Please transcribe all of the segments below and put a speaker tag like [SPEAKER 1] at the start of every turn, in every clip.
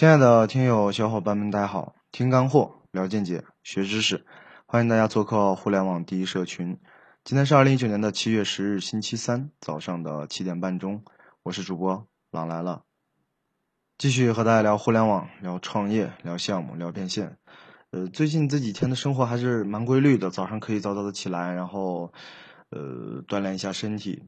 [SPEAKER 1] 亲爱的听友小伙伴们，大家好！听干货，聊见解，学知识，欢迎大家做客互联网第一社群。今天是二零一九年的七月十日，星期三早上的七点半钟，我是主播朗来了，继续和大家聊互联网，聊创业，聊项目，聊变现。呃，最近这几天的生活还是蛮规律的，早上可以早早的起来，然后呃锻炼一下身体，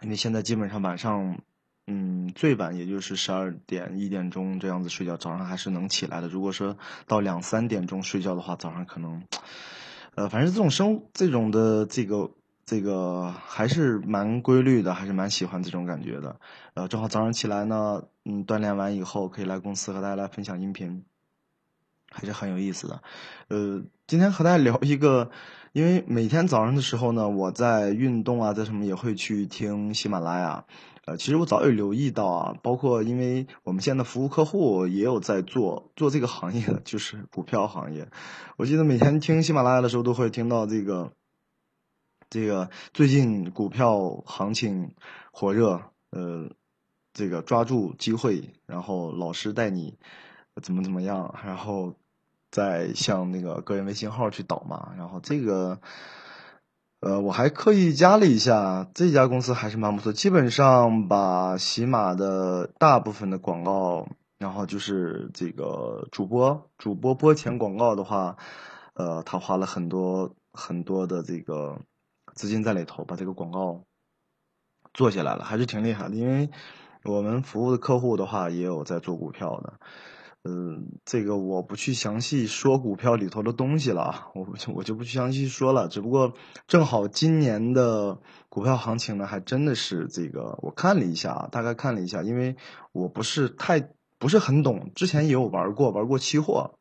[SPEAKER 1] 因为现在基本上晚上。嗯，最晚也就是十二点一点钟这样子睡觉，早上还是能起来的。如果说到两三点钟睡觉的话，早上可能，呃，反正这种生这种的这个这个还是蛮规律的，还是蛮喜欢这种感觉的。呃，正好早上起来呢，嗯，锻炼完以后可以来公司和大家来分享音频，还是很有意思的。呃，今天和大家聊一个，因为每天早上的时候呢，我在运动啊，在什么也会去听喜马拉雅。呃，其实我早有留意到啊，包括因为我们现在服务客户也有在做做这个行业的，就是股票行业。我记得每天听喜马拉雅的时候，都会听到这个这个最近股票行情火热，呃，这个抓住机会，然后老师带你怎么怎么样，然后再向那个个人微信号去导嘛，然后这个。呃，我还刻意加了一下，这家公司还是蛮不错，基本上把喜马的大部分的广告，然后就是这个主播主播播前广告的话，呃，他花了很多很多的这个资金在里头，把这个广告做下来了，还是挺厉害的。因为我们服务的客户的话，也有在做股票的。嗯，这个我不去详细说股票里头的东西了，我我就不去详细说了。只不过正好今年的股票行情呢，还真的是这个，我看了一下，大概看了一下，因为我不是太不是很懂，之前也有玩过，玩过期货，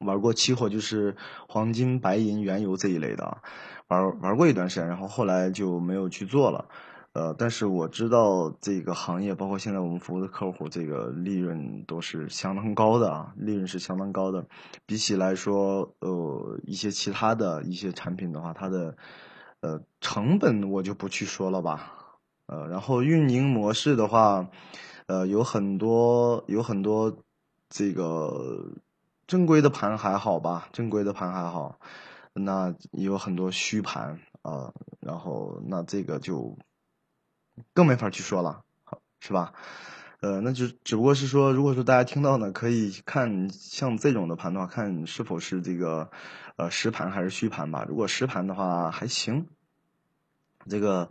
[SPEAKER 1] 玩过期货就是黄金、白银、原油这一类的，玩玩过一段时间，然后后来就没有去做了。呃，但是我知道这个行业，包括现在我们服务的客户，这个利润都是相当高的啊，利润是相当高的。比起来说，呃，一些其他的一些产品的话，它的呃成本我就不去说了吧。呃，然后运营模式的话，呃，有很多有很多这个正规的盘还好吧，正规的盘还好，那有很多虚盘啊，然后那这个就。更没法去说了，好是吧？呃，那就只不过是说，如果说大家听到呢，可以看像这种的盘的话，看是否是这个呃实盘还是虚盘吧。如果实盘的话还行，这个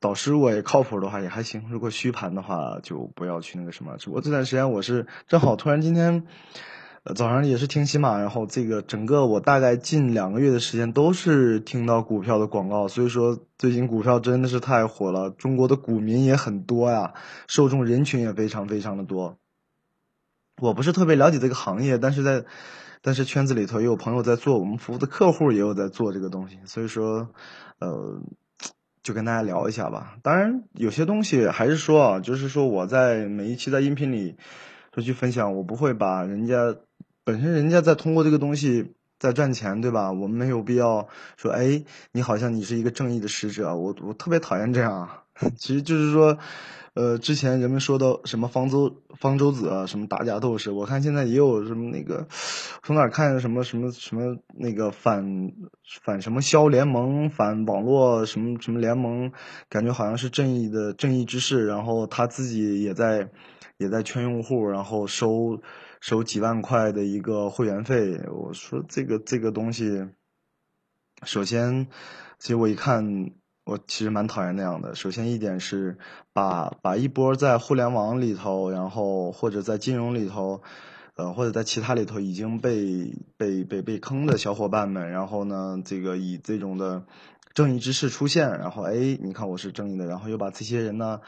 [SPEAKER 1] 导师如果也靠谱的话也还行。如果虚盘的话，就不要去那个什么。只不过这段时间我是正好突然今天。早上也是听喜马，然后这个整个我大概近两个月的时间都是听到股票的广告，所以说最近股票真的是太火了，中国的股民也很多呀，受众人群也非常非常的多。我不是特别了解这个行业，但是在但是圈子里头也有朋友在做，我们服务的客户也有在做这个东西，所以说呃就跟大家聊一下吧。当然有些东西还是说啊，就是说我在每一期的音频里说去分享，我不会把人家。本身人家在通过这个东西在赚钱，对吧？我们没有必要说，哎，你好像你是一个正义的使者，我我特别讨厌这样。其实就是说，呃，之前人们说的什么方舟方舟子啊，什么打假斗士，我看现在也有什么那个，从哪看什么什么什么那个反反什么消联盟，反网络什么什么联盟，感觉好像是正义的正义之士，然后他自己也在也在圈用户，然后收。收几万块的一个会员费，我说这个这个东西，首先，其实我一看，我其实蛮讨厌那样的。首先一点是，把把一波在互联网里头，然后或者在金融里头，呃，或者在其他里头已经被被被被坑的小伙伴们，然后呢，这个以这种的正义之士出现，然后哎，你看我是正义的，然后又把这些人呢，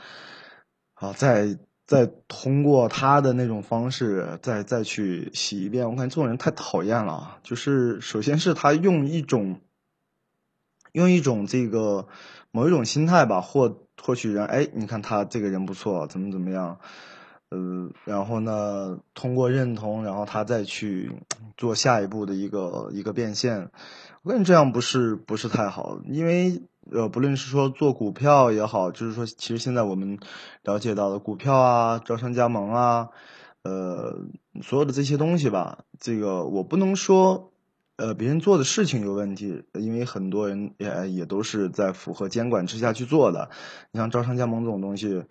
[SPEAKER 1] 好在。再通过他的那种方式，再再去洗一遍，我感觉这种人太讨厌了。就是首先是他用一种，用一种这个某一种心态吧，获获取人。哎，你看他这个人不错，怎么怎么样？呃，然后呢，通过认同，然后他再去做下一步的一个一个变现。我感觉这样不是不是太好，因为呃，不论是说做股票也好，就是说，其实现在我们了解到的股票啊、招商加盟啊，呃，所有的这些东西吧，这个我不能说，呃，别人做的事情有问题，因为很多人也也都是在符合监管之下去做的。你像招商加盟这种东西，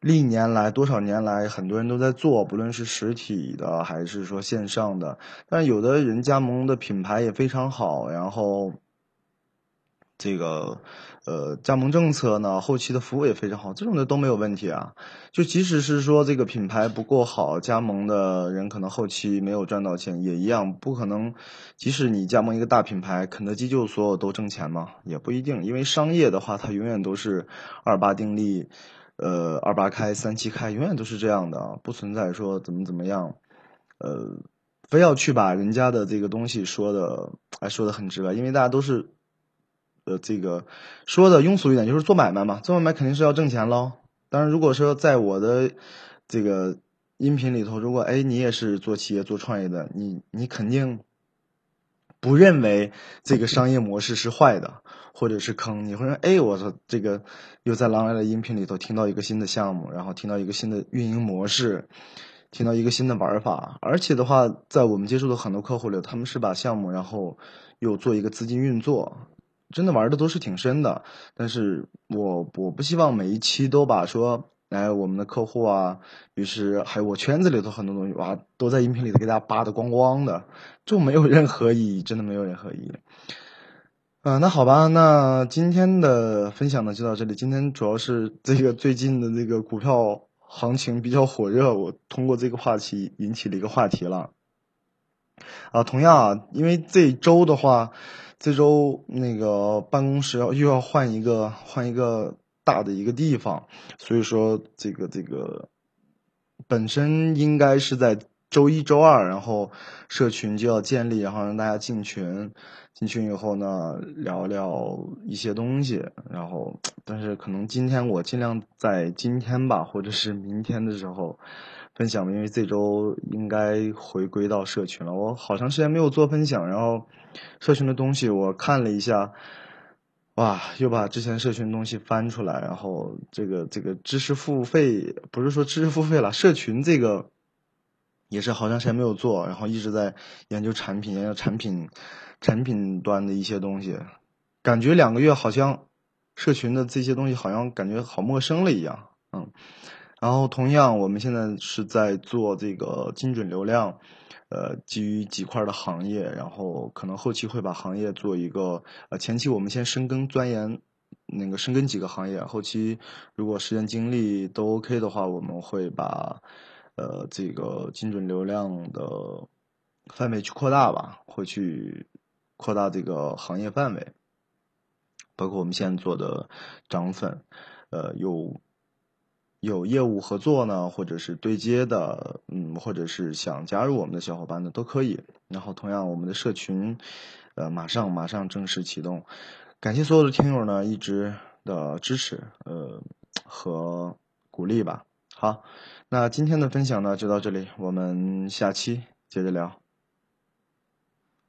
[SPEAKER 1] 历年来多少年来，很多人都在做，不论是实体的还是说线上的，但有的人加盟的品牌也非常好，然后。这个，呃，加盟政策呢，后期的服务也非常好，这种的都没有问题啊。就即使是说这个品牌不够好，加盟的人可能后期没有赚到钱，也一样不可能。即使你加盟一个大品牌，肯德基就所有都挣钱吗？也不一定，因为商业的话，它永远都是二八定律，呃，二八开，三七开，永远都是这样的，不存在说怎么怎么样，呃，非要去把人家的这个东西说的，哎，说的很直白，因为大家都是。呃，这个说的庸俗一点，就是做买卖嘛，做买卖肯定是要挣钱喽。当然，如果说在我的这个音频里头，如果哎你也是做企业做创业的，你你肯定不认为这个商业模式是坏的，或者是坑，你会说哎，我说这个又在狼来的音频里头听到一个新的项目，然后听到一个新的运营模式，听到一个新的玩法，而且的话，在我们接触的很多客户里，他们是把项目然后又做一个资金运作。真的玩的都是挺深的，但是我我不希望每一期都把说，哎，我们的客户啊，于是还有我圈子里头很多东西，哇，都在音频里头给大家扒的光光的，就没有任何意义，真的没有任何意义。啊，那好吧，那今天的分享呢就到这里。今天主要是这个最近的这个股票行情比较火热，我通过这个话题引起了一个话题了。啊，同样啊，因为这周的话。这周那个办公室要又要换一个换一个大的一个地方，所以说这个这个本身应该是在周一周二，然后社群就要建立，然后让大家进群，进群以后呢聊聊一些东西，然后但是可能今天我尽量在今天吧，或者是明天的时候。分享，因为这周应该回归到社群了。我好长时间没有做分享，然后社群的东西我看了一下，哇，又把之前社群的东西翻出来，然后这个这个知识付费不是说知识付费了，社群这个也是好长时间没有做，然后一直在研究产品，研究产品产品端的一些东西，感觉两个月好像社群的这些东西好像感觉好陌生了一样，嗯。然后，同样，我们现在是在做这个精准流量，呃，基于几块的行业，然后可能后期会把行业做一个，呃，前期我们先深耕钻研，那个深耕几个行业，后期如果时间精力都 OK 的话，我们会把，呃，这个精准流量的范围去扩大吧，会去扩大这个行业范围，包括我们现在做的涨粉，呃，有。有业务合作呢，或者是对接的，嗯，或者是想加入我们的小伙伴的都可以。然后，同样我们的社群，呃，马上马上正式启动。感谢所有的听友呢一直的支持，呃，和鼓励吧。好，那今天的分享呢就到这里，我们下期接着聊。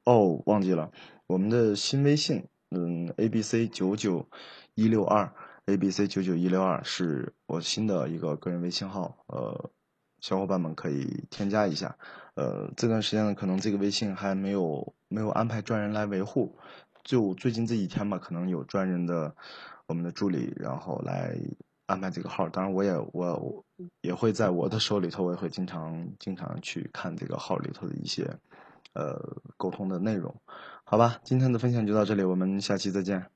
[SPEAKER 1] 哦，忘记了我们的新微信，嗯，A B C 九九一六二。A B C 九九一六二是我新的一个个人微信号，呃，小伙伴们可以添加一下。呃，这段时间呢，可能这个微信还没有没有安排专人来维护，就最近这几天吧，可能有专人的我们的助理，然后来安排这个号。当然，我也我也会在我的手里头，我也会经常经常去看这个号里头的一些呃沟通的内容。好吧，今天的分享就到这里，我们下期再见。